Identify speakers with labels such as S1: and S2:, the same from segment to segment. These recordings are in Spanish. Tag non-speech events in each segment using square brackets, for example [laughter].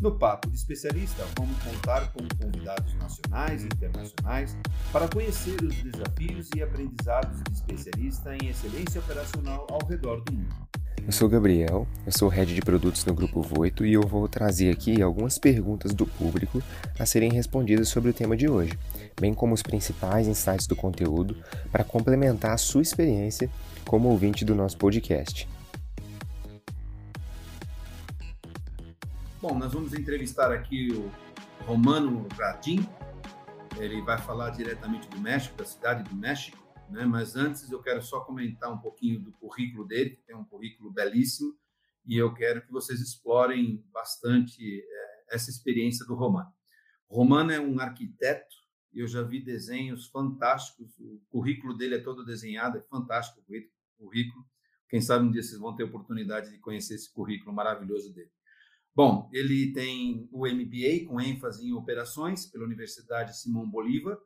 S1: No Papo de Especialista, vamos contar com convidados nacionais e internacionais para conhecer os desafios e aprendizados de especialista em excelência operacional ao redor do mundo.
S2: Eu sou Gabriel, eu sou head de produtos no Grupo Voito e eu vou trazer aqui algumas perguntas do público a serem respondidas sobre o tema de hoje, bem como os principais insights do conteúdo para complementar a sua experiência como ouvinte do nosso podcast.
S1: Bom, nós vamos entrevistar aqui o Romano Radin. Ele vai falar diretamente do México, da cidade do México, né? Mas antes eu quero só comentar um pouquinho do currículo dele, que tem um currículo belíssimo, e eu quero que vocês explorem bastante é, essa experiência do Romano. Romano é um arquiteto, eu já vi desenhos fantásticos, o currículo dele é todo desenhado, é fantástico o currículo. Quem sabe um dia vocês vão ter oportunidade de conhecer esse currículo maravilhoso dele. Bom, ele tem o MBA com ênfase em operações pela Universidade Simão Bolívar,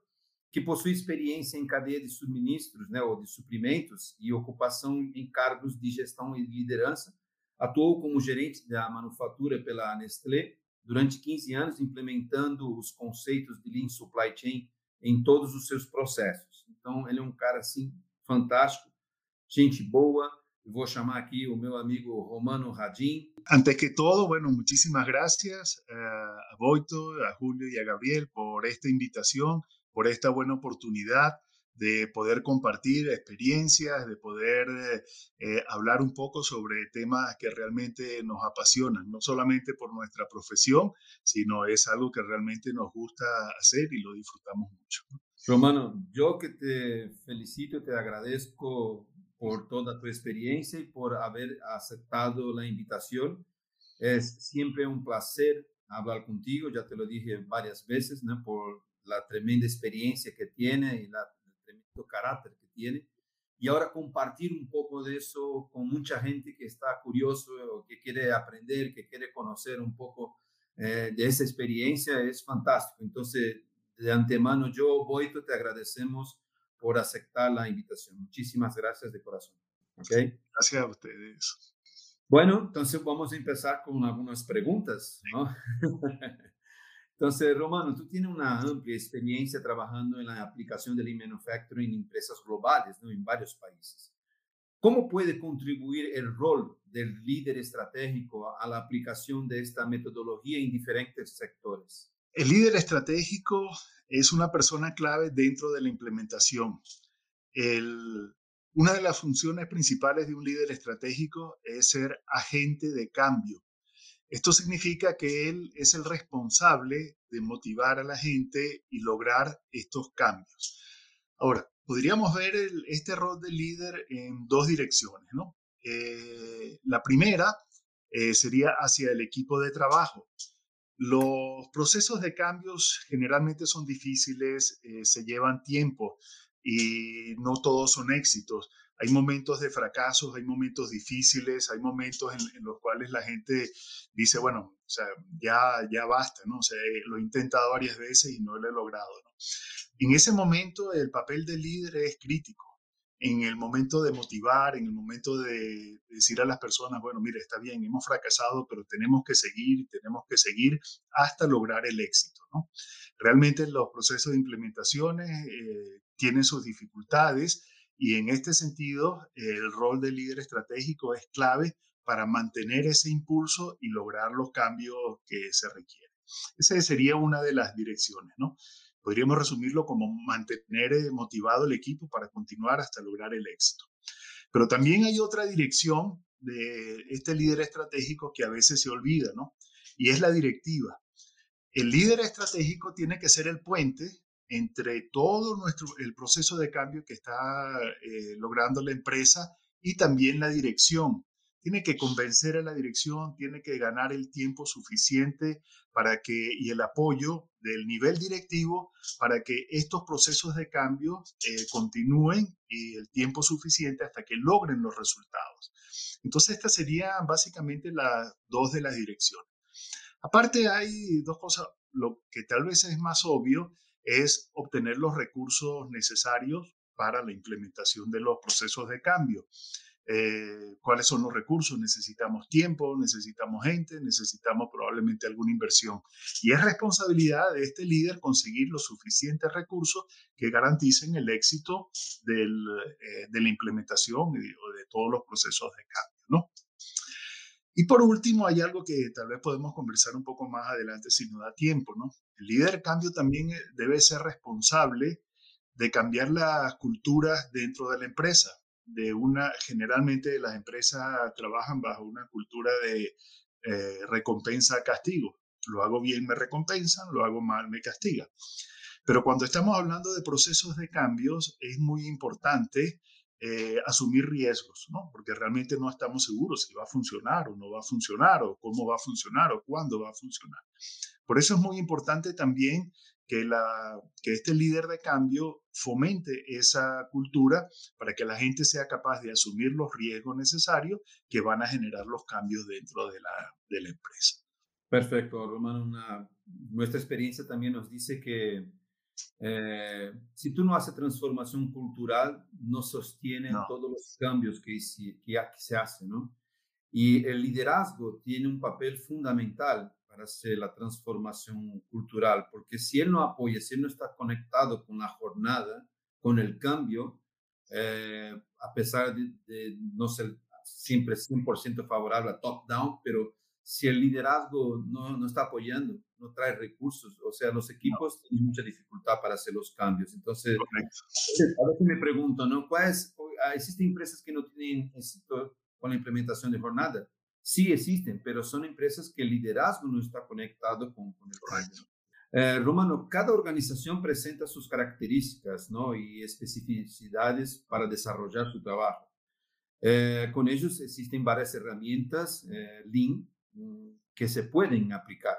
S1: que possui experiência em cadeia de suministros, né, ou de suprimentos e ocupação em cargos de gestão e liderança. Atuou como gerente da manufatura pela Nestlé durante 15 anos, implementando os conceitos de Lean Supply Chain em todos os seus processos. Então, ele é um cara assim fantástico, gente boa, Voy a llamar aquí a mi amigo Romano Radín.
S3: Antes que todo, bueno, muchísimas gracias eh, a Boito, a Julio y a Gabriel por esta invitación, por esta buena oportunidad de poder compartir experiencias, de poder eh, eh, hablar un poco sobre temas que realmente nos apasionan, no solamente por nuestra profesión, sino es algo que realmente nos gusta hacer y lo disfrutamos mucho.
S1: Romano, yo que te felicito, te agradezco por toda tu experiencia y por haber aceptado la invitación. Es siempre un placer hablar contigo, ya te lo dije varias veces, ¿no? por la tremenda experiencia que tiene y la, el tremendo carácter que tiene. Y ahora compartir un poco de eso con mucha gente que está curioso o que quiere aprender, que quiere conocer un poco eh, de esa experiencia es fantástico. Entonces, de antemano, yo, Boito, te agradecemos por aceptar la invitación. Muchísimas gracias de corazón. ¿Okay?
S3: Gracias a ustedes.
S1: Bueno, entonces vamos a empezar con algunas preguntas, ¿no? [laughs] entonces, Romano, tú tienes una amplia experiencia trabajando en la aplicación del manufacturing en empresas globales, ¿no? En varios países. ¿Cómo puede contribuir el rol del líder estratégico a la aplicación de esta metodología en diferentes sectores?
S3: El líder estratégico es una persona clave dentro de la implementación. una de las funciones principales de un líder estratégico es ser agente de cambio. Esto significa que él es el responsable de motivar a la gente y lograr estos cambios. Ahora, podríamos ver este rol de líder en dos direcciones, ¿no? Eh, la primera eh, sería hacia el equipo de trabajo. Los procesos de cambios generalmente son difíciles, eh, se llevan tiempo y no todos son éxitos. Hay momentos de fracasos, hay momentos difíciles, hay momentos en, los cuales la gente dice, bueno, o sea, ya, ya basta, ¿no? O sea, lo he intentado varias veces y no lo he logrado. En ese momento el papel del líder es crítico en el momento de motivar, en el momento de decir a las personas, bueno, mire, está bien, hemos fracasado, pero tenemos que seguir, tenemos que seguir hasta lograr el éxito. ¿no? Realmente los procesos de implementaciones eh, tienen sus dificultades y en este sentido el rol del líder estratégico es clave para mantener ese impulso y lograr los cambios que se requieren. Esa sería una de las direcciones, ¿no? Podríamos resumirlo como mantener eh, motivado el equipo para continuar hasta lograr el éxito. Pero también hay otra dirección de este líder estratégico que a veces se olvida, ¿no? Y es la directiva. El líder estratégico tiene que ser el puente entre todo nuestro, el proceso de cambio que está eh, logrando la empresa y también la dirección. Tiene que convencer a la dirección, tiene que ganar el tiempo suficiente para que, y el apoyo del nivel directivo para que estos procesos de cambio eh, continúen y el tiempo suficiente hasta que logren los resultados. Entonces, estas serían básicamente las dos de las direcciones. Aparte, hay dos cosas, lo que tal vez es más obvio es obtener los recursos necesarios para la implementación de los procesos de cambio. Eh, cuáles son los recursos, necesitamos tiempo, necesitamos gente, necesitamos probablemente alguna inversión. Y es responsabilidad de este líder conseguir los suficientes recursos que garanticen el éxito eh, de la implementación de, de todos los procesos de cambio. Y por último, hay algo que tal vez podemos conversar un poco más adelante si nos da tiempo. El líder de cambio también eh, debe ser responsable de cambiar las culturas dentro de la empresa de una, generalmente las empresas trabajan bajo una cultura de eh, recompensa-castigo. Lo hago bien, me recompensan, lo hago mal, me castigan. Pero cuando estamos hablando de procesos de cambios, es muy importante eh, asumir riesgos, ¿no? Porque realmente no estamos seguros si va a funcionar o no va a funcionar, o cómo va a funcionar, o cuándo va a funcionar. Por eso es muy importante también que, la, que este líder de cambio fomente esa cultura para que la gente sea capaz de asumir los riesgos necesarios que van a generar los cambios dentro de la, de la empresa.
S1: Perfecto, Román. nuestra experiencia también nos dice que eh, si tú no haces transformación cultural, no sostiene todos los cambios que, que, que se hacen, ¿no? Y el liderazgo tiene un papel fundamental hacer la transformación cultural, porque si él no apoya, si él no está conectado con la jornada, con el cambio, eh, a pesar de, no ser siempre 100% favorable a top-down, pero si el liderazgo no, no, está apoyando, no trae recursos, o sea, los equipos tienen mucha dificultad para hacer los cambios. Entonces, a veces me pregunto, ¿no? ¿Cuál es, ¿Existen empresas que no tienen éxito con la implementación de jornada? Sí existen, pero son empresas que el liderazgo no está conectado con, el cambio. Eh, Romano, cada organización presenta sus características ¿no? y especificidades para desarrollar su trabajo. Eh, con ellos existen varias herramientas eh, Lean mm, que se pueden aplicar.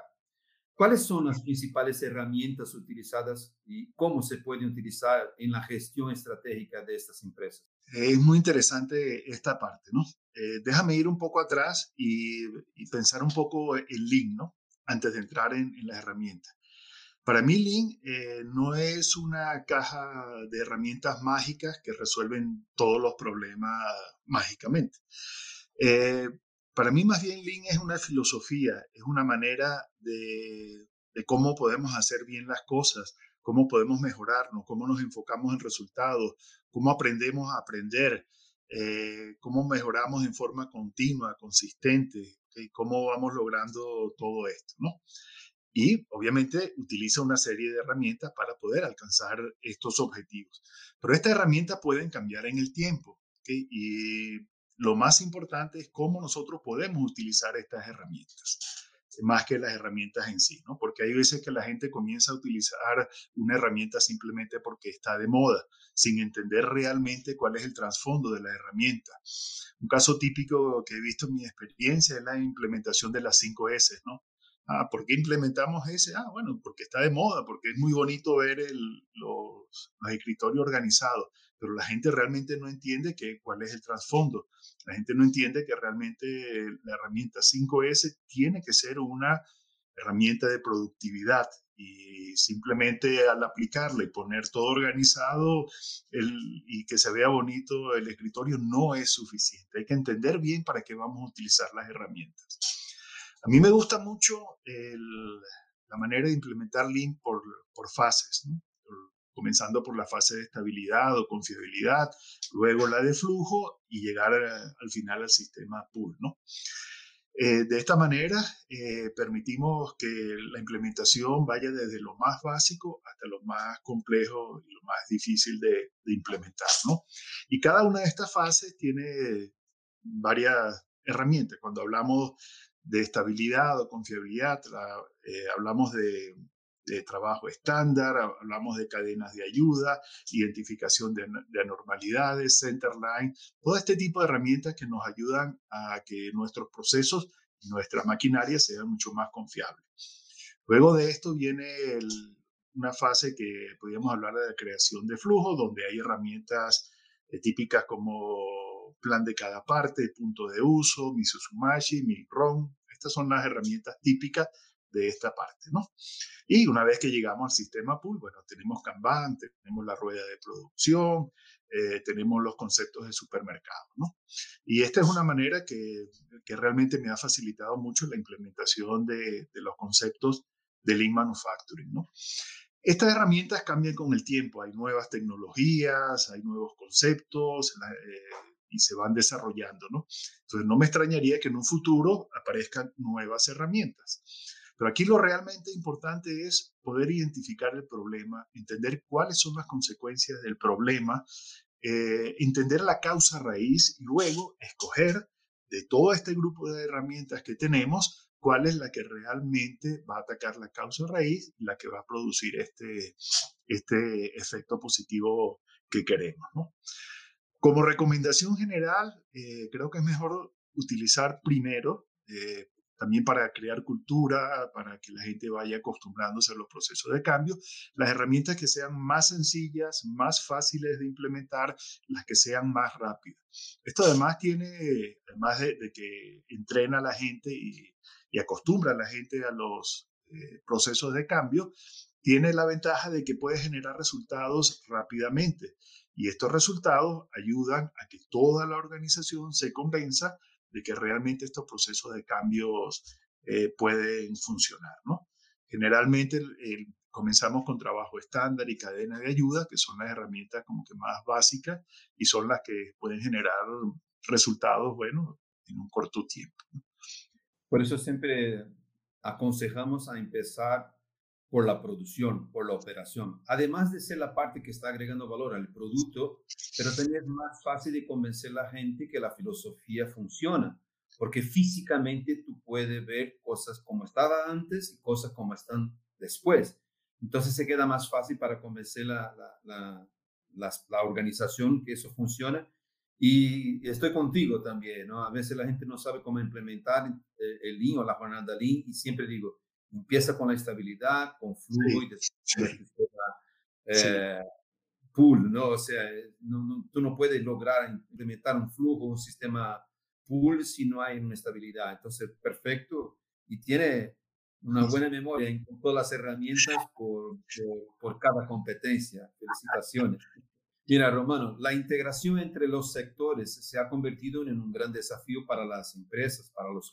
S1: ¿Cuáles son las principales herramientas utilizadas y cómo se pueden utilizar en la gestión estratégica de estas empresas?
S3: Es muy interesante esta parte, ¿no? Eh, déjame ir un poco atrás y, pensar un poco en Lean, ¿no? Antes de entrar en, las herramientas. Para mí, Lean eh, no es una caja de herramientas mágicas que resuelven todos los problemas mágicamente. Eh, para mí más bien Lean es una filosofía, es una manera de, cómo podemos hacer bien las cosas, cómo podemos mejorarnos, cómo nos enfocamos en resultados, cómo aprendemos a aprender, eh, cómo mejoramos en forma continua, consistente, y cómo vamos logrando todo esto, ¿no? Y obviamente utiliza una serie de herramientas para poder alcanzar estos objetivos. Pero estas herramientas pueden cambiar en el tiempo, lo más importante es cómo nosotros podemos utilizar estas herramientas más que las herramientas en sí, ¿no? Porque hay veces que la gente comienza a utilizar una herramienta simplemente porque está de moda, sin entender realmente cuál es el trasfondo de la herramienta. Un caso típico que he visto en mi experiencia es la implementación de las 5 S, ¿no? Ah, ¿por qué implementamos ese? Ah, bueno, porque está de moda, porque es muy bonito ver los, los escritorios organizados pero la gente realmente no entiende que, cuál es el trasfondo. La gente no entiende que realmente la herramienta 5S tiene que ser una herramienta de productividad y simplemente al aplicarla y poner todo organizado y que se vea bonito el escritorio no es suficiente. Hay que entender bien para qué vamos a utilizar las herramientas. A mí me gusta mucho la manera de implementar Lean por, por fases. ¿no? Comenzando por la fase de estabilidad o confiabilidad, luego la de flujo y llegar al final al sistema pool. ¿no? Eh, de esta manera, eh, permitimos que la implementación vaya desde lo más básico hasta lo más complejo y lo más difícil de, implementar. ¿no? Y cada una de estas fases tiene varias herramientas. Cuando hablamos de estabilidad o confiabilidad, eh, hablamos de de trabajo estándar, hablamos de cadenas de ayuda, identificación de, de anormalidades, centerline, todo este tipo de herramientas que nos ayudan a que nuestros procesos y nuestras maquinarias sean mucho más confiables. Luego de esto viene una fase que podríamos hablar de la creación de flujo, donde hay herramientas eh, típicas como plan de cada parte, punto de uso, mi Suzumashi, mi ROM. Estas son las herramientas típicas de esta parte, ¿no? Y una vez que llegamos al sistema pool, bueno, tenemos Kanban, tenemos la rueda de producción, eh, tenemos los conceptos de supermercado, ¿no? Y esta es una manera que, que realmente me ha facilitado mucho la implementación de, de los conceptos de Lean Manufacturing, ¿no? Estas herramientas cambian con el tiempo, hay nuevas tecnologías, hay nuevos conceptos eh, y se van desarrollando, ¿no? Entonces no me extrañaría que en un futuro aparezcan nuevas herramientas. Pero aquí lo realmente importante es poder identificar el problema, entender cuáles son las consecuencias del problema, eh, entender la causa raíz y luego escoger de todo este grupo de herramientas que tenemos cuál es la que realmente va a atacar la causa raíz y la que va a producir este, este efecto positivo que queremos. ¿no? Como recomendación general, eh, creo que es mejor utilizar primero, eh, también para crear cultura, para que la gente vaya acostumbrándose a los procesos de cambio, las herramientas que sean más sencillas, más fáciles de implementar, las que sean más rápidas. Esto además tiene, además de, de que entrena a la gente y, acostumbra a la gente a los eh, procesos de cambio, tiene la ventaja de que puede generar resultados rápidamente. Y estos resultados ayudan a que toda la organización se convenza de que realmente estos procesos de cambios eh, pueden funcionar. ¿no? Generalmente comenzamos con trabajo estándar y cadena de ayuda, que son las herramientas como que más básicas y son las que pueden generar resultados buenos en un corto tiempo.
S1: Por eso siempre aconsejamos a empezar por la producción, por la operación. Además de ser la parte que está agregando valor al producto, pero también es más fácil de convencer a la gente que la filosofía funciona, porque físicamente tú puedes ver cosas como estaba antes y cosas como están después. Entonces se queda más fácil para convencer la, la, la, la organización que eso funciona y estoy contigo también, ¿no? A veces la gente no sabe cómo implementar eh, el Lean o la jornada Lean y siempre digo, empieza con la estabilidad, con flujo y después eh, pool, ¿no? O sea, tú no puedes lograr implementar un flujo, un sistema pool si no hay una estabilidad. Entonces, perfecto. Y tiene una buena memoria en todas las herramientas por, por, por cada competencia. Felicitaciones. Mira, Romano, la integración entre los sectores se ha convertido en un gran desafío para las empresas, para las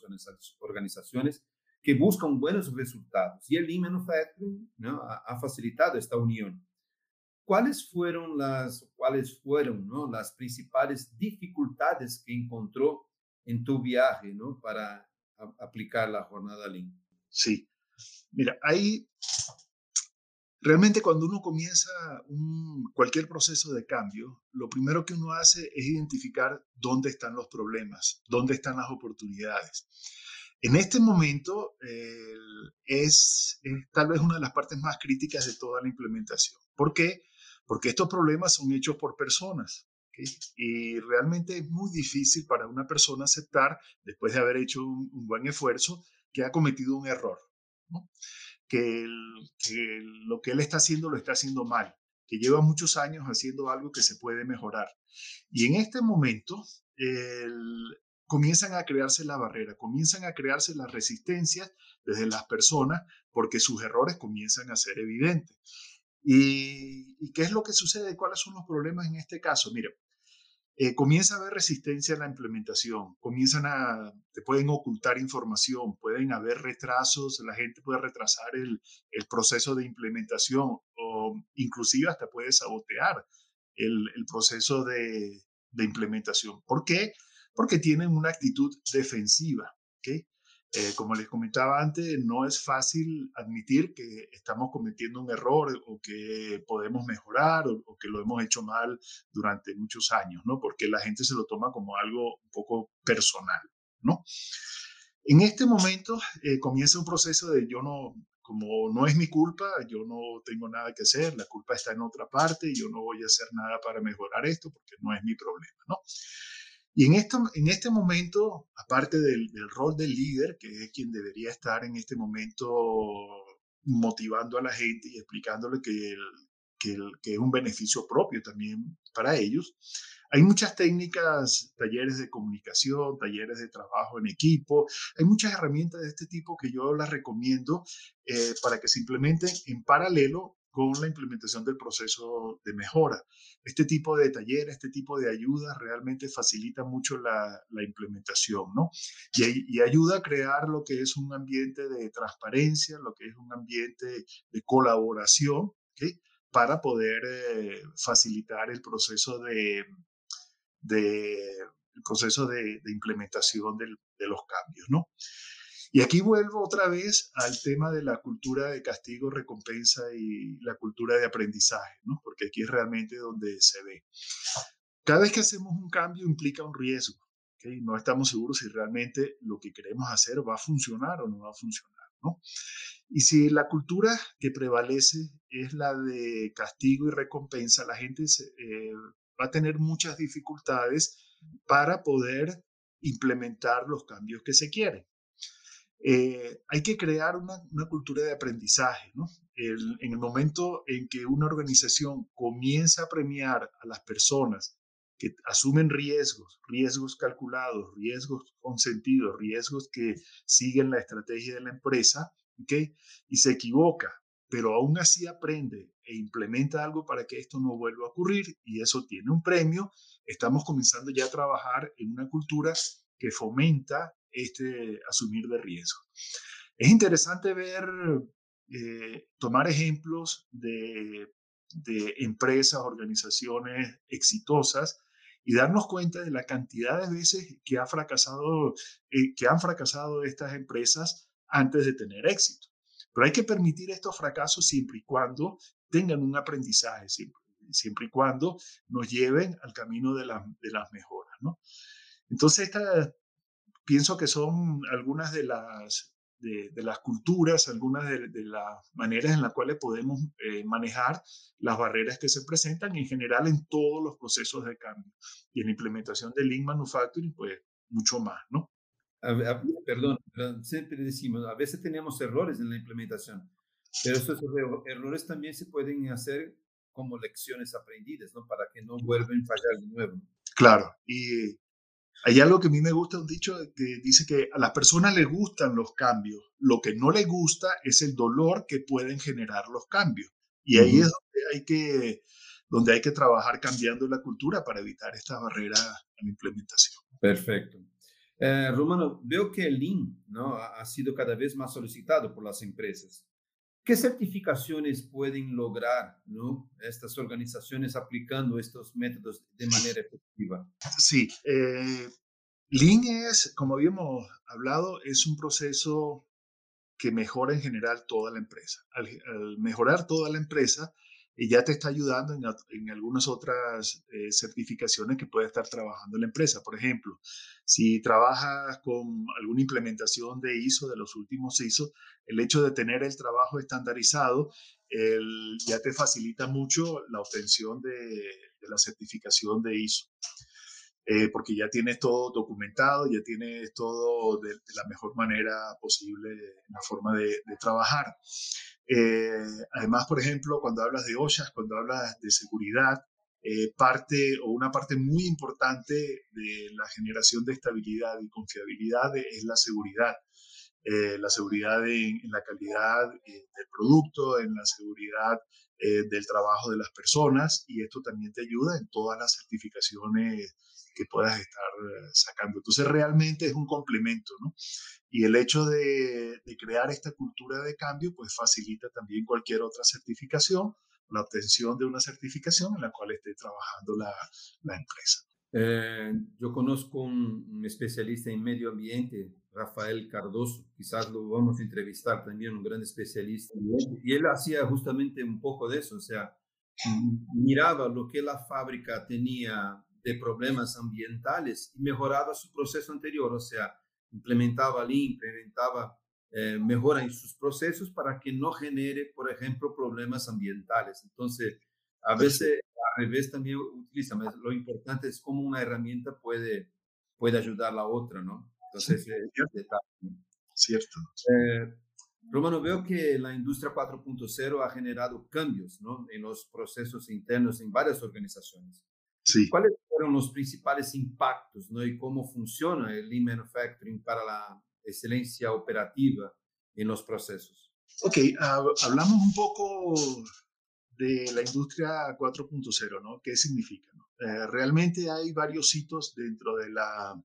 S1: organizaciones que buscan buenos resultados. Y el Lean Manufacturing ¿no? ha, facilitado esta unión. ¿Cuáles fueron las, cuáles fueron, ¿no? las principales dificultades que encontró en tu viaje ¿no? para aplicar la jornada Lean?
S3: Sí, mira, hay Realmente cuando uno comienza cualquier proceso de cambio, lo primero que uno hace es identificar dónde están los problemas, dónde están las oportunidades. En este momento es, tal vez una de las partes más críticas de toda la implementación. ¿Por qué? Porque estos problemas son hechos por personas. Y realmente es muy difícil para una persona aceptar, después de haber hecho un, buen esfuerzo, que ha cometido un error. ¿no? que, lo que él está haciendo lo está haciendo mal, que lleva muchos años haciendo algo que se puede mejorar. Y en este momento comienzan a crearse la barrera, comienzan a crearse las resistencias desde las personas porque sus errores comienzan a ser evidentes. ¿Y, ¿Y qué es lo que sucede? ¿Cuáles son los problemas en este caso? Mire, eh, comienza a haber resistencia en la implementación, comienzan a, te pueden ocultar información, pueden haber retrasos, la gente puede retrasar el, el proceso de implementación o inclusive hasta puede sabotear el, el proceso de, de, implementación. ¿Por qué? Porque tienen una actitud defensiva. ¿okay? Eh, como les comentaba antes, no es fácil admitir que estamos cometiendo un error o que podemos mejorar o, que lo hemos hecho mal durante muchos años, ¿no? Porque la gente se lo toma como algo un poco personal, ¿no? En este momento eh, comienza un proceso de yo no, como no es mi culpa, yo no tengo nada que hacer, la culpa está en otra parte, yo no voy a hacer nada para mejorar esto porque no es mi problema, ¿no? Y en, esto, en este momento, aparte del, del, rol del líder, que es quien debería estar en este momento motivando a la gente y explicándole que, que, que es un beneficio propio también para ellos, hay muchas técnicas, talleres de comunicación, talleres de trabajo en equipo, hay muchas herramientas de este tipo que yo las recomiendo eh, para que se implementen en paralelo con la implementación del proceso de mejora. Este tipo de talleres, este tipo de ayudas realmente facilita mucho la, implementación, ¿no? Y, ayuda a crear lo que es un ambiente de transparencia, lo que es un ambiente de colaboración, ¿okay? para poder eh, facilitar el proceso de, proceso de, implementación de los cambios, ¿no? Y aquí vuelvo otra vez al tema de la cultura de castigo, recompensa y la cultura de aprendizaje, ¿no? Porque aquí es realmente donde se ve. Cada vez que hacemos un cambio implica un riesgo, ¿okay? No estamos seguros si realmente lo que queremos hacer va a funcionar o no va a funcionar, ¿no? Y si la cultura que prevalece es la de castigo y recompensa, la gente se, eh, va a tener muchas dificultades para poder implementar los cambios que se quieren. Eh, hay que crear una, cultura de aprendizaje. ¿no? En el momento en que una organización comienza a premiar a las personas que asumen riesgos, riesgos calculados, riesgos consentidos, riesgos que siguen la estrategia de la empresa, ¿okay? y se equivoca, pero aún así aprende e implementa algo para que esto no vuelva a ocurrir y eso tiene un premio, estamos comenzando ya a trabajar en una cultura que fomenta este asumir de riesgo. Es interesante ver, eh, tomar ejemplos de, de, empresas, organizaciones exitosas y darnos cuenta de la cantidad de veces que, ha fracasado, eh, que han fracasado estas empresas antes de tener éxito. Pero hay que permitir estos fracasos siempre y cuando tengan un aprendizaje, siempre, siempre y cuando nos lleven al camino de, la, de las mejoras. ¿no? Entonces, esta, pienso que son algunas de las, de, de las culturas, algunas de, de, las maneras en las cuales podemos eh, manejar las barreras que se presentan en general en todos los procesos de cambio. Y en la implementación de Lean Manufacturing, pues mucho más, ¿no?
S1: A, a, perdón, siempre decimos, a veces tenemos errores en la implementación, pero esos errores también se pueden hacer como lecciones aprendidas, ¿no? Para que no vuelvan a fallar de nuevo.
S3: Claro, y hay algo que a mí me gusta, un dicho que dice que a las personas les gustan los cambios, lo que no les gusta es el dolor que pueden generar los cambios. Y ahí uh -huh. es donde hay, que, donde hay que trabajar cambiando la cultura para evitar esta barrera en la implementación.
S1: Perfecto. Eh, Romano, veo que el Lean ¿no? ha sido cada vez más solicitado por las empresas. ¿Qué certificaciones pueden lograr estas organizaciones aplicando estos métodos de manera efectiva?
S3: Sí, eh, Lean es, como habíamos hablado, es un proceso que mejora en general toda la empresa. Al mejorar toda la empresa, y ya te está ayudando en, en algunas otras eh, certificaciones que puede estar trabajando la empresa. Por ejemplo, si trabajas con alguna implementación de ISO, de los últimos ISO, el hecho de tener el trabajo estandarizado el, ya te facilita mucho la obtención de, de la certificación de ISO. Eh, porque ya tienes todo documentado, ya tienes todo de, de la mejor manera posible en la forma de, de trabajar. Eh, además, por ejemplo, cuando hablas de OSHA, cuando hablas de seguridad, eh, parte o una parte muy importante de la generación de estabilidad y confiabilidad es la seguridad. Eh, la seguridad en, en la calidad eh, del producto, en la seguridad eh, del trabajo de las personas y esto también te ayuda en todas las certificaciones que puedas estar sacando. Entonces realmente es un complemento, ¿no? Y el hecho de, de, crear esta cultura de cambio, pues facilita también cualquier otra certificación, la obtención de una certificación en la cual esté trabajando la, la empresa.
S1: Eh, yo conozco un, especialista en medio ambiente, Rafael Cardoso, quizás lo vamos a entrevistar también, un gran especialista, y él hacía justamente un poco de eso, o sea, miraba lo que la fábrica tenía de problemas ambientales y mejoraba su proceso anterior, o sea, implementaba Lean, implementaba eh, mejora en sus procesos para que no genere, por ejemplo, problemas ambientales. Entonces, a veces al revés también utiliza, lo importante es cómo una herramienta puede, puede ayudar a la otra, ¿no? Entonces,
S3: sí, cierto. cierto.
S1: Eh, Romano, veo que la industria 4.0 ha generado cambios ¿no? en los procesos internos en varias organizaciones.
S3: Sí.
S1: ¿Cuáles fueron los principales impactos ¿no? y cómo funciona el Lean Manufacturing para la excelencia operativa en los procesos?
S3: Ok, hablamos un poco de la industria 4.0, ¿no? ¿Qué significa? Eh, realmente hay varios hitos dentro de, la,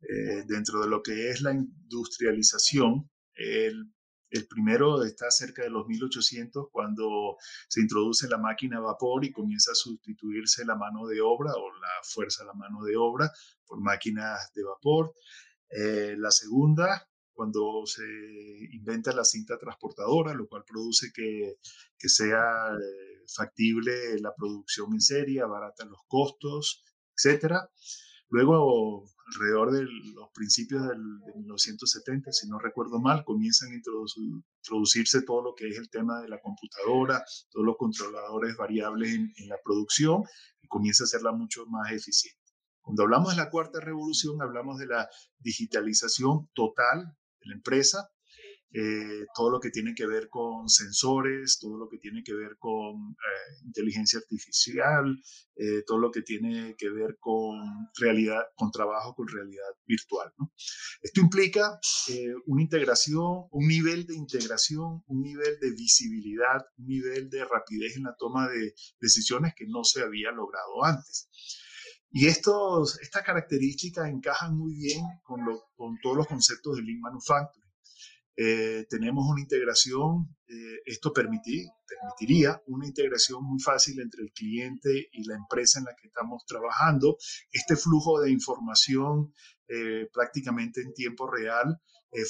S3: eh, dentro de lo que es la industrialización. El el primero está cerca de los 1800 cuando se introduce la máquina a vapor y comienza a sustituirse la mano de obra o la fuerza de la mano de obra por máquinas de vapor. Eh, la segunda, cuando se inventa la cinta transportadora, lo cual produce que, que sea eh, factible la producción en serie, abarata los costos, etcétera. Luego, alrededor de los principios del, de 1970, si no recuerdo mal, comienzan a introducirse todo lo que es el tema de la computadora, todos los controladores variables en, en la producción y comienza a hacerla mucho más eficiente. Cuando hablamos de la cuarta revolución, hablamos de la digitalización total de la empresa, eh, todo lo que tiene que ver con sensores, todo lo que tiene que ver con eh, inteligencia artificial, eh, todo lo que tiene que ver con realidad, con trabajo con realidad virtual. Esto implica una integración, un nivel de integración, un nivel de visibilidad, un nivel de rapidez en la toma de decisiones que no se había logrado antes. Y estas características encajan muy bien con, con todos los conceptos de Lean Manufacturing. Eh, tenemos una integración, eh, esto permitiría una integración muy fácil entre el cliente y la empresa en la que estamos trabajando. Este flujo de información eh, prácticamente en tiempo real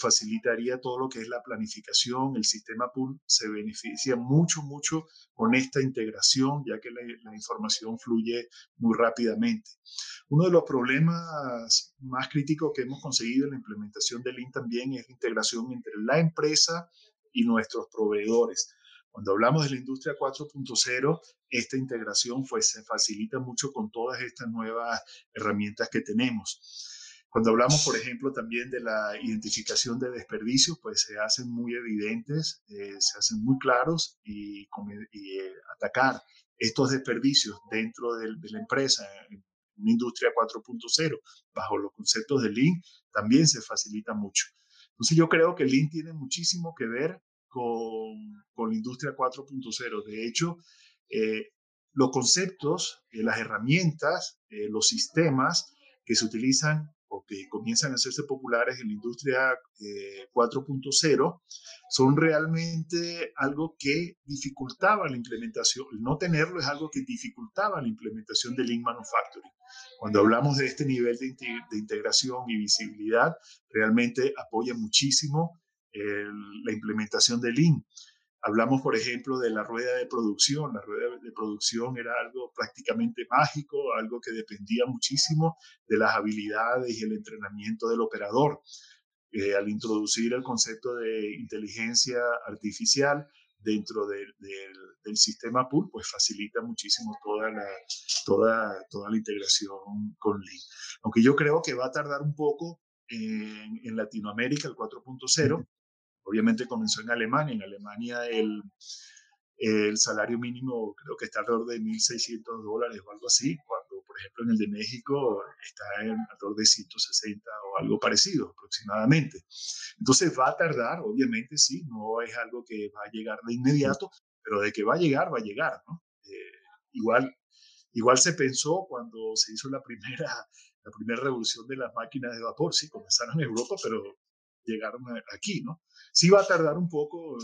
S3: facilitaría todo lo que es la planificación. El sistema pool se beneficia mucho, mucho con esta integración, ya que la información fluye muy rápidamente. Uno de los problemas más críticos que hemos conseguido en la implementación del Lean también es la integración entre la empresa y nuestros proveedores. Cuando hablamos de la industria 4.0, esta integración pues, se facilita mucho con todas estas nuevas herramientas que tenemos. Cuando hablamos, por ejemplo, también de la identificación de desperdicios, pues se hacen muy evidentes, eh, se hacen muy claros y, eh, atacar estos desperdicios dentro de, de la empresa, una industria 4.0 bajo los conceptos de Lean también se facilita mucho. Entonces yo creo que Lean tiene muchísimo que ver con, con la industria 4.0. De hecho, eh, los conceptos, eh, las herramientas, eh, los sistemas que se utilizan o que comienzan a hacerse populares en la industria 4.0 son realmente algo que dificultaba la implementación. El no tenerlo es algo que dificultaba la implementación de Lean Manufacturing. Cuando hablamos de este nivel de, integración y visibilidad, realmente apoya muchísimo la implementación de Lean. Hablamos, por ejemplo, de la rueda de producción. La rueda de producción era algo prácticamente mágico, algo que dependía muchísimo de las habilidades y el entrenamiento del operador. Eh, al introducir el concepto de inteligencia artificial, dentro del, sistema pool, pues facilita muchísimo toda la, toda, toda la integración con Lean. Aunque yo creo que va a tardar un poco en, en Latinoamérica el 4.0. Obviamente comenzó en Alemania. En Alemania el, el salario mínimo creo que está alrededor de 1.600 dólares o algo así, cuando por ejemplo en el de México está en alrededor de 160 o algo parecido aproximadamente. Entonces va a tardar, obviamente sí, no es algo que va a llegar de inmediato, pero de que va a llegar, va a llegar. Eh, igual, igual se pensó cuando se hizo la primera, la primera revolución de las máquinas de vapor, sí, comenzaron en Europa, pero llegaron aquí, ¿no? Sí va a tardar un poco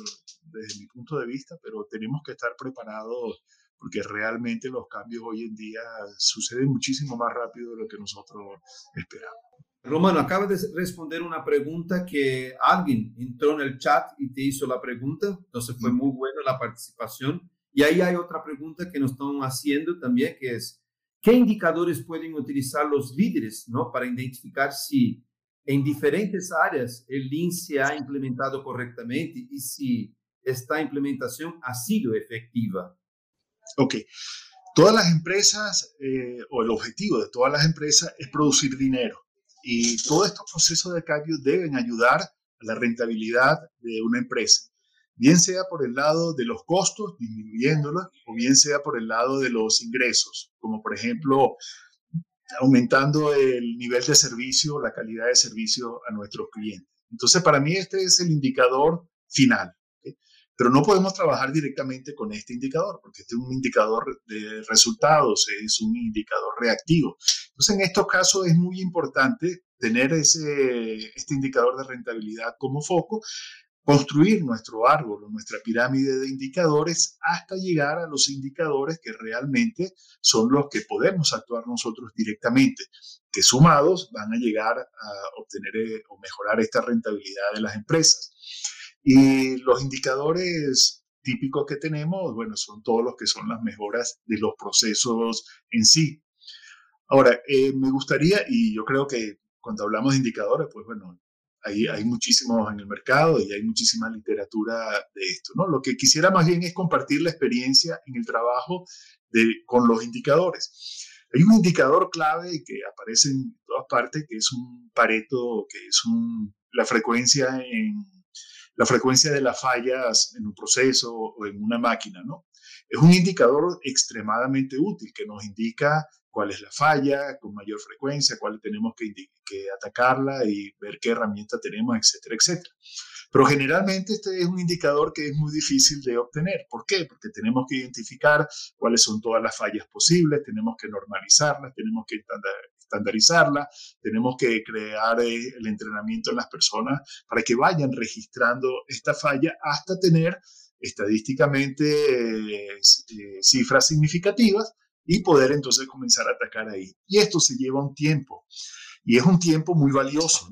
S3: desde mi punto de vista, pero tenemos que estar preparados porque realmente los cambios hoy en día suceden muchísimo más rápido de lo que nosotros esperamos.
S1: Romano, acaba de responder una pregunta que alguien entró en el chat y te hizo la pregunta, entonces fue muy buena la participación. Y ahí hay otra pregunta que nos están haciendo también, que es, ¿qué indicadores pueden utilizar los líderes ¿no? para identificar si en diferentes áreas el Lean se ha implementado correctamente y si esta implementación ha sido efectiva.
S3: Ok. Todas las empresas, eh, o el objetivo de todas las empresas es producir dinero. Y todos estos procesos de cambio deben ayudar a la rentabilidad de una empresa. Bien sea por el lado de los costos, disminuyéndolos, o bien sea por el lado de los ingresos, como por ejemplo aumentando el nivel de servicio, la calidad de servicio a nuestros clientes. Entonces, para mí este es el indicador final. Pero no podemos trabajar directamente con este indicador, porque este es un indicador de resultados, es un indicador reactivo. Entonces, en estos casos es muy importante tener ese, este indicador de rentabilidad como foco, construir nuestro árbol o nuestra pirámide de indicadores hasta llegar a los indicadores que realmente son los que podemos actuar nosotros directamente, que sumados van a llegar a obtener eh, o mejorar esta rentabilidad de las empresas. Y los indicadores típicos que tenemos, bueno, son todos los que son las mejoras de los procesos en sí. Ahora, eh, me gustaría, y yo creo que cuando hablamos de indicadores, pues bueno, hay, hay muchísimos en el mercado y hay muchísima literatura de esto, ¿no? Lo que quisiera más bien es compartir la experiencia en el trabajo de, con los indicadores. Hay un indicador clave que aparece en todas partes, que es un pareto, que es un, la frecuencia en la frecuencia de las fallas en un proceso o en una máquina, ¿no? Es un indicador extremadamente útil que nos indica cuál es la falla con mayor frecuencia, cuál tenemos que, atacarla y ver qué herramienta tenemos, etcétera, etcétera. Pero generalmente este es un indicador que es muy difícil de obtener. ¿Por qué? Porque tenemos que identificar cuáles son todas las fallas posibles, tenemos que normalizarlas, tenemos que estandarizarla, tenemos que crear eh, el entrenamiento en las personas para que vayan registrando esta falla hasta tener estadísticamente eh, eh, cifras significativas y poder entonces comenzar a atacar ahí. Y esto se lleva un tiempo y es un tiempo muy valioso.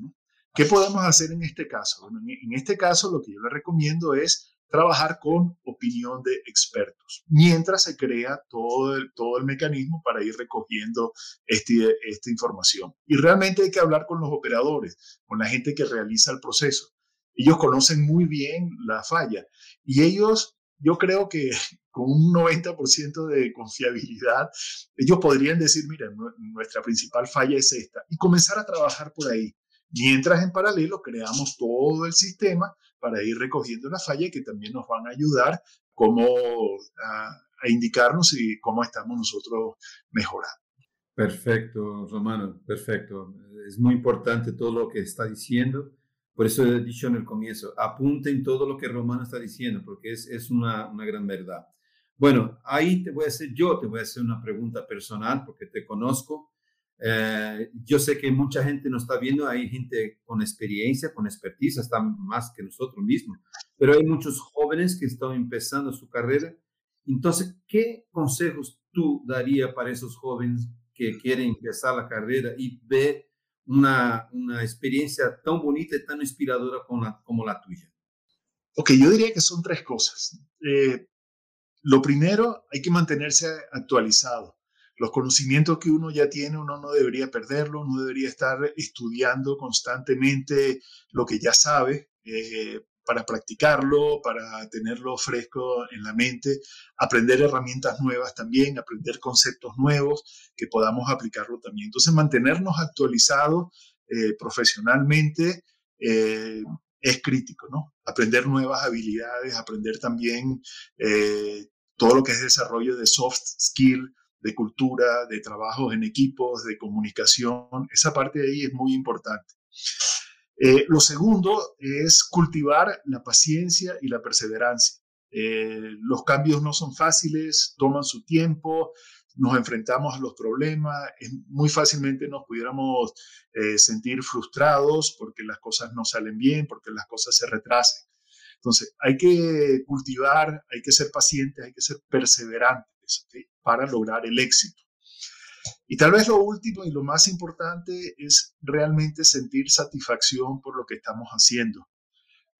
S3: ¿Qué podemos hacer en este caso? en este caso lo que yo le recomiendo es trabajar con opinión de expertos, mientras se crea todo el, todo el mecanismo para ir recogiendo este, esta información. Y realmente hay que hablar con los operadores, con la gente que realiza el proceso. Ellos conocen muy bien la falla y ellos, yo creo que con un 90% de confiabilidad, ellos podrían decir, mira, nuestra principal falla es esta, y comenzar a trabajar por ahí. Mientras en paralelo creamos todo el sistema para ir recogiendo la falla y que también nos van a ayudar como a, indicarnos y cómo estamos nosotros mejorando.
S1: Perfecto, Romano, perfecto. Es muy importante todo lo que está diciendo. Por eso he dicho en el comienzo, apunten todo lo que Romano está diciendo, porque es, una gran verdad. Bueno, ahí te voy a hacer, yo te voy a hacer una pregunta personal, porque te conozco eh, yo sé que mucha gente nos está viendo, hay gente con experiencia, con expertise, hasta más que nosotros mismos, pero hay muchos jóvenes que están empezando su carrera. Entonces, ¿qué consejos tú darías para esos jóvenes que quieren empezar la carrera y ver una, una experiencia tan bonita y tan inspiradora como la, como la tuya?
S3: Ok, yo diría que son tres cosas. Eh, lo primero, hay que mantenerse actualizado los conocimientos que uno ya tiene, uno no debería perderlos, no debería estar estudiando constantemente lo que ya sabe eh, para practicarlo, para tenerlo fresco en la mente, aprender herramientas nuevas también, aprender conceptos nuevos que podamos aplicarlo también. Entonces, mantenernos actualizados eh, profesionalmente eh, es crítico, ¿no? Aprender nuevas habilidades, aprender también todo lo que es desarrollo de soft skill, de cultura, de trabajos en equipos, de comunicación. Esa parte de ahí es muy importante. Eh, lo segundo es cultivar la paciencia y la perseverancia. Eh, los cambios no son fáciles, toman su tiempo, nos enfrentamos a los problemas, muy fácilmente nos pudiéramos eh, sentir frustrados porque las cosas no salen bien, porque las cosas se retrasen. Entonces, hay que cultivar, hay que ser pacientes, hay que ser perseverantes para lograr el éxito. Y tal vez lo último y lo más importante es realmente sentir satisfacción por lo que estamos haciendo.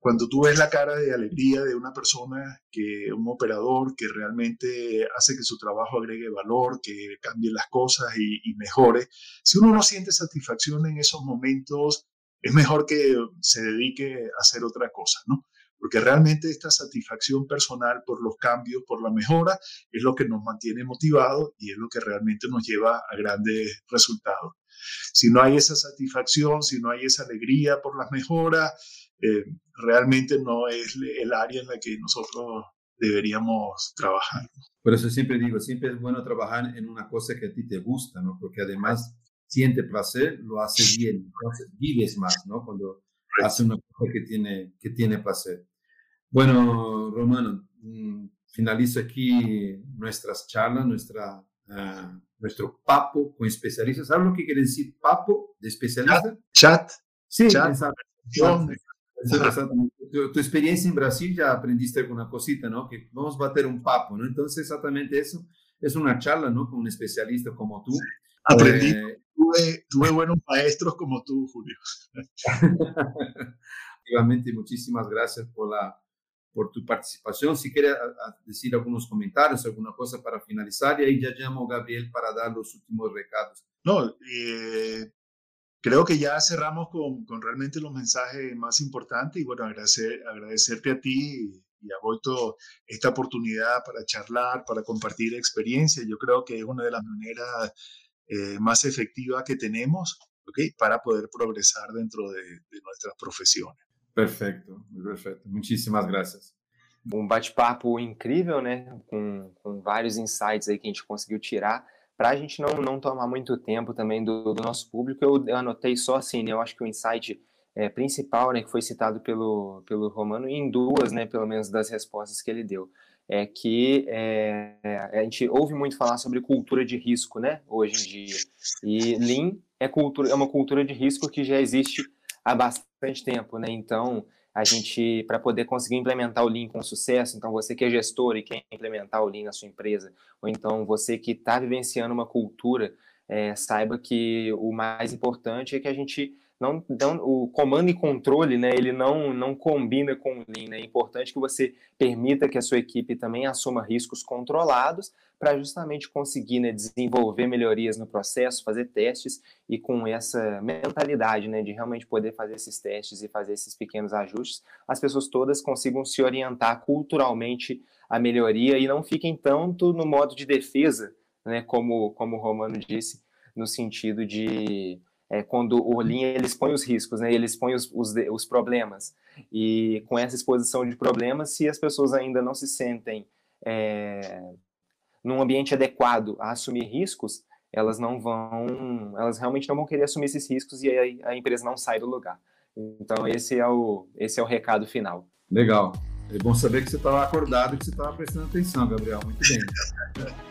S3: Cuando tú ves la cara de alegría de una persona, que un operador que realmente hace que su trabajo agregue valor, que cambie las cosas y, y mejore, si uno no siente satisfacción en esos momentos, es mejor que se dedique a hacer otra cosa, ¿no? Porque realmente esta satisfacción personal por los cambios, por la mejora, es lo que nos mantiene motivados y es lo que realmente nos lleva a grandes resultados. Si no hay esa satisfacción, si no hay esa alegría por las mejoras, eh, realmente no es el área en la que nosotros deberíamos trabajar.
S1: Por eso siempre digo, siempre es bueno trabajar en una cosa que a ti te gusta, ¿no? Porque además siente placer, lo hace bien, entonces vives más, ¿no? Cuando hace una cosa que tiene, que tiene placer. Bueno, Romano, mm, finalizo aquí nuestras charlas, nuestra, ah, nuestro papo con especialistas. ¿Sabes lo que quiere decir papo de especialista?
S3: Chat.
S1: Sí, Chat. Tu, tu, experiencia en Brasil ya aprendiste alguna cosita, ¿no? Que vamos a bater un papo, ¿no? Entonces, exactamente eso es una charla, ¿no? Con un especialista como tú.
S3: Aprendí, eh, tuve, tuve, buenos maestros como tú, Julio. [laughs]
S1: Efectivamente, muchísimas gracias por, la, por tu participación. Si quieres decir algunos comentarios, alguna cosa para finalizar, y ahí ya llamo a Gabriel para dar los últimos recados.
S3: No, eh, creo que ya cerramos con, con, realmente los mensajes más importantes y bueno, agradecer, agradecerte a ti y a Volto esta oportunidad para charlar, para compartir experiencias. Yo creo que es una de las maneras eh, más efectivas que tenemos ¿okay? para poder progresar dentro de, de nuestras profesiones.
S1: Perfeito, perfeito. Muitíssimas graças.
S2: Um bate-papo incrível, né? Com, com vários insights aí que a gente conseguiu tirar para a gente não, não tomar muito tempo também do, do nosso público, eu, eu, anotei só assim, né, eu acho que o insight é, principal, né, que foi citado pelo, pelo Romano, em duas, né, pelo menos das respostas que ele deu, é que é, a gente ouve muito falar sobre cultura de risco, né, hoje em dia, e Lean é, cultura, é uma cultura de risco que já existe há bastante tempo, né, então a gente, para poder conseguir implementar o Lean com sucesso, então você que é gestor e quer implementar o Lean na sua empresa, ou então você que está vivenciando uma cultura, é, saiba que o mais importante é que a gente não, não, o comando e controle, né, ele não, não combina com o Lean. Né? É importante que você permita que a sua equipe também assuma riscos controlados para justamente conseguir né, desenvolver melhorias no processo, fazer testes e com essa mentalidade né, de realmente poder fazer esses testes e fazer esses pequenos ajustes, as pessoas todas consigam se orientar culturalmente à melhoria e não fiquem tanto no modo de defesa, né, como, como o Romano disse, no sentido de é, quando o Lean ele expõe os riscos, né? ele expõe os, os, os, problemas. E com essa exposição de problemas, se as pessoas ainda não se sentem é, num ambiente adequado a assumir riscos, elas não vão, elas realmente não vão querer assumir esses riscos e aí a empresa não sai do lugar. Então esse é o, esse é o recado final.
S1: Legal. É bom saber que você estava acordado e que você estava prestando atenção, Gabriel. Muito bem. [laughs]